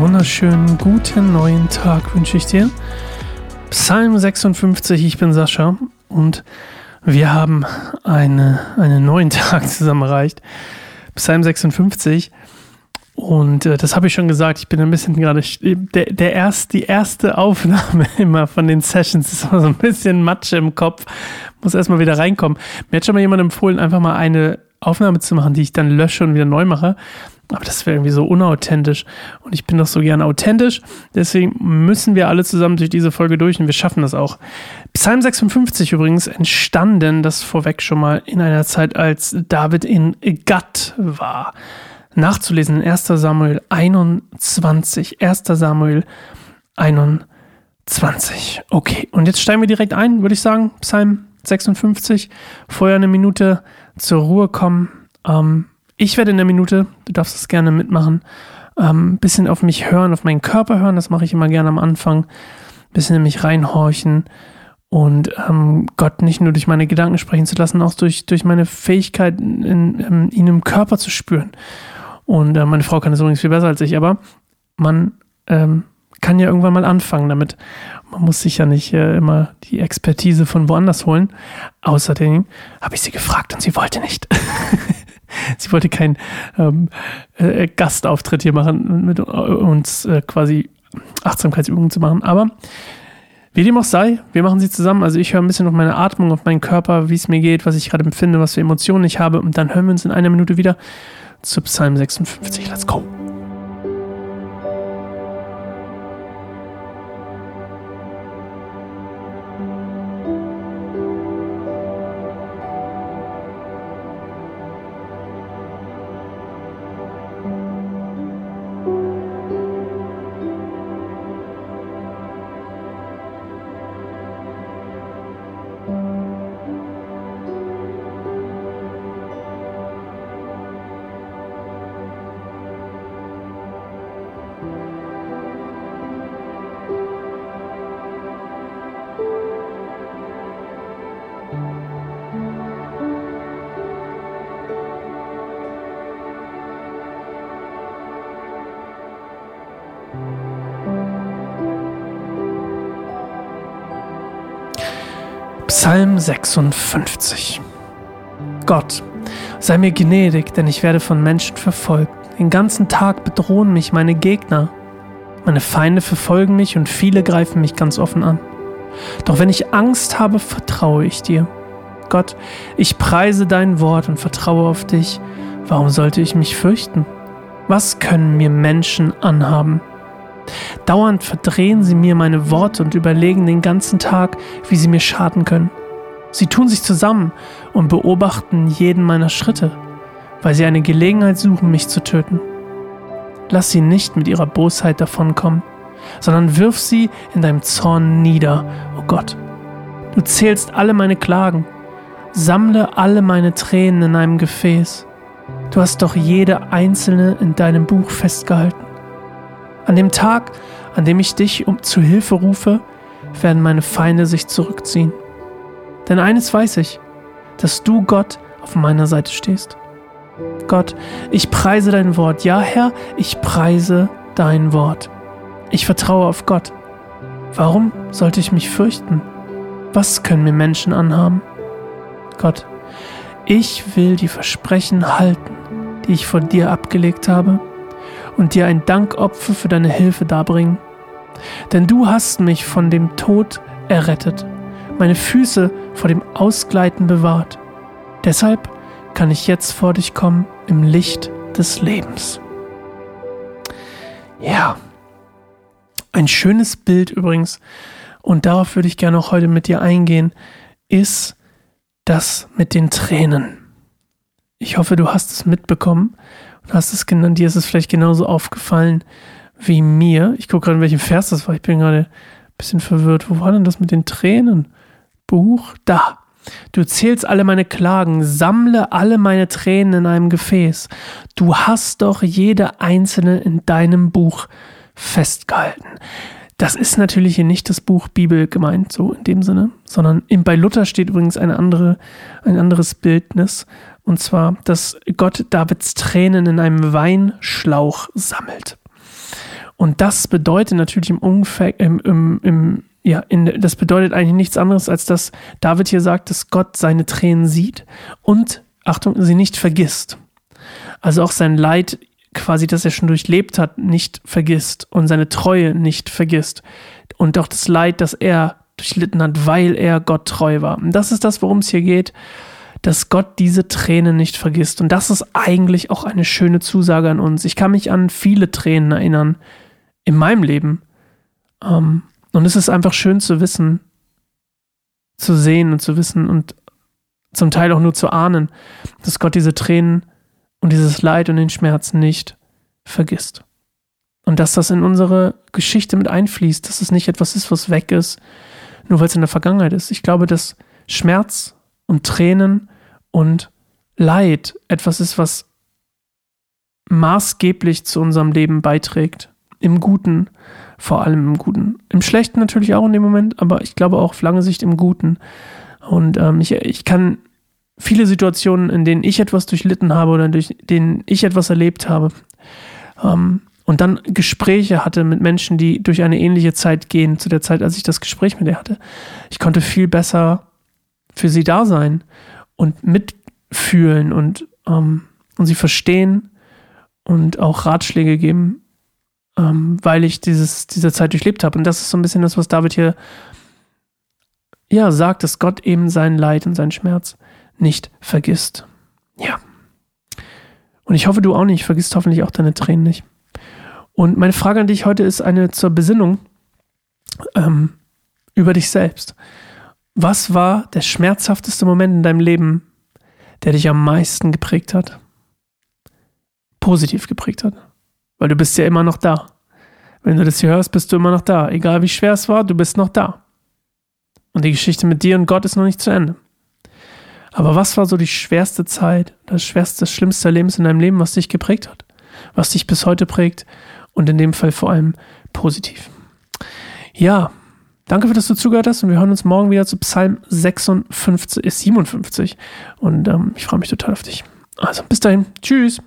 wunderschönen guten neuen Tag wünsche ich dir. Psalm 56, ich bin Sascha und wir haben eine, einen neuen Tag zusammen erreicht. Psalm 56 und äh, das habe ich schon gesagt, ich bin ein bisschen gerade, der, der erst, die erste Aufnahme immer von den Sessions ist immer so ein bisschen Matsche im Kopf, muss erstmal wieder reinkommen. Mir hat schon mal jemand empfohlen, einfach mal eine Aufnahme zu machen, die ich dann lösche und wieder neu mache. Aber das wäre irgendwie so unauthentisch. Und ich bin doch so gerne authentisch. Deswegen müssen wir alle zusammen durch diese Folge durch und wir schaffen das auch. Psalm 56 übrigens entstanden, das vorweg schon mal, in einer Zeit, als David in Gatt war. Nachzulesen in 1 Samuel 21. 1 Samuel 21. Okay, und jetzt steigen wir direkt ein, würde ich sagen. Psalm 56. Vorher eine Minute zur Ruhe kommen. Ähm, ich werde in der Minute, du darfst es gerne mitmachen, ähm, ein bisschen auf mich hören, auf meinen Körper hören. Das mache ich immer gerne am Anfang. Ein bisschen in mich reinhorchen und ähm, Gott nicht nur durch meine Gedanken sprechen zu lassen, auch durch, durch meine Fähigkeit, in, in, ihn im Körper zu spüren. Und äh, meine Frau kann das übrigens viel besser als ich, aber man ähm, kann ja irgendwann mal anfangen damit. Man muss sich ja nicht äh, immer die Expertise von woanders holen. Außerdem habe ich sie gefragt und sie wollte nicht. sie wollte keinen ähm, äh, Gastauftritt hier machen, mit uns äh, quasi Achtsamkeitsübungen zu machen. Aber wie dem auch sei, wir machen sie zusammen. Also ich höre ein bisschen auf meine Atmung, auf meinen Körper, wie es mir geht, was ich gerade empfinde, was für Emotionen ich habe. Und dann hören wir uns in einer Minute wieder zu Psalm 56. Let's go. Psalm 56 Gott, sei mir gnädig, denn ich werde von Menschen verfolgt. Den ganzen Tag bedrohen mich meine Gegner. Meine Feinde verfolgen mich und viele greifen mich ganz offen an. Doch wenn ich Angst habe, vertraue ich dir. Gott, ich preise dein Wort und vertraue auf dich. Warum sollte ich mich fürchten? Was können mir Menschen anhaben? Dauernd verdrehen sie mir meine Worte und überlegen den ganzen Tag, wie sie mir schaden können. Sie tun sich zusammen und beobachten jeden meiner Schritte, weil sie eine Gelegenheit suchen, mich zu töten. Lass sie nicht mit ihrer Bosheit davonkommen, sondern wirf sie in deinem Zorn nieder, o oh Gott. Du zählst alle meine Klagen, sammle alle meine Tränen in einem Gefäß. Du hast doch jede einzelne in deinem Buch festgehalten. An dem Tag, an dem ich dich um zu Hilfe rufe, werden meine Feinde sich zurückziehen. Denn eines weiß ich, dass du Gott auf meiner Seite stehst. Gott, ich preise dein Wort. Ja, Herr, ich preise dein Wort. Ich vertraue auf Gott. Warum sollte ich mich fürchten? Was können mir Menschen anhaben? Gott, ich will die Versprechen halten, die ich vor dir abgelegt habe und dir ein Dankopfer für deine Hilfe darbringen. Denn du hast mich von dem Tod errettet, meine Füße vor dem Ausgleiten bewahrt. Deshalb kann ich jetzt vor dich kommen im Licht des Lebens. Ja, ein schönes Bild übrigens, und darauf würde ich gerne auch heute mit dir eingehen, ist das mit den Tränen. Ich hoffe, du hast es mitbekommen hast es genannt, dir ist es vielleicht genauso aufgefallen wie mir. Ich gucke gerade, in welchem Vers das war. Ich bin gerade ein bisschen verwirrt. Wo war denn das mit den Tränen? Buch? Da. Du zählst alle meine Klagen, sammle alle meine Tränen in einem Gefäß. Du hast doch jede einzelne in deinem Buch festgehalten. Das ist natürlich hier nicht das Buch Bibel gemeint, so in dem Sinne, sondern bei Luther steht übrigens eine andere, ein anderes Bildnis. Und zwar, dass Gott Davids Tränen in einem Weinschlauch sammelt. Und das bedeutet natürlich im Umfeld, im, im, im, ja, in, das bedeutet eigentlich nichts anderes, als dass David hier sagt, dass Gott seine Tränen sieht und, Achtung, sie nicht vergisst. Also auch sein Leid quasi, das er schon durchlebt hat, nicht vergisst und seine Treue nicht vergisst. Und auch das Leid, das er durchlitten hat, weil er Gott treu war. Und das ist das, worum es hier geht, dass Gott diese Tränen nicht vergisst. Und das ist eigentlich auch eine schöne Zusage an uns. Ich kann mich an viele Tränen erinnern in meinem Leben. Ähm, und es ist einfach schön zu wissen, zu sehen und zu wissen und zum Teil auch nur zu ahnen, dass Gott diese Tränen und dieses Leid und den Schmerz nicht vergisst. Und dass das in unsere Geschichte mit einfließt, dass es nicht etwas ist, was weg ist, nur weil es in der Vergangenheit ist. Ich glaube, dass Schmerz und Tränen und Leid etwas ist, was maßgeblich zu unserem Leben beiträgt. Im Guten, vor allem im Guten. Im Schlechten natürlich auch in dem Moment, aber ich glaube auch auf lange Sicht im Guten. Und ähm, ich, ich kann viele Situationen, in denen ich etwas durchlitten habe oder durch denen ich etwas erlebt habe, ähm, und dann Gespräche hatte mit Menschen, die durch eine ähnliche Zeit gehen, zu der Zeit, als ich das Gespräch mit ihr hatte. Ich konnte viel besser für sie da sein und mitfühlen und, ähm, und sie verstehen und auch Ratschläge geben, ähm, weil ich dieses, diese Zeit durchlebt habe. Und das ist so ein bisschen das, was David hier ja, sagt, dass Gott eben sein Leid und seinen Schmerz nicht vergisst. Ja. Und ich hoffe, du auch nicht. Vergisst hoffentlich auch deine Tränen nicht. Und meine Frage an dich heute ist eine zur Besinnung ähm, über dich selbst. Was war der schmerzhafteste Moment in deinem Leben, der dich am meisten geprägt hat? Positiv geprägt hat. Weil du bist ja immer noch da. Wenn du das hier hörst, bist du immer noch da. Egal wie schwer es war, du bist noch da. Und die Geschichte mit dir und Gott ist noch nicht zu Ende. Aber was war so die schwerste Zeit, das schwerste, das schlimmste Erlebnis in deinem Leben, was dich geprägt hat? Was dich bis heute prägt und in dem Fall vor allem positiv. Ja, danke, dass du zugehört hast und wir hören uns morgen wieder zu Psalm 56, 57 und ähm, ich freue mich total auf dich. Also bis dahin, tschüss.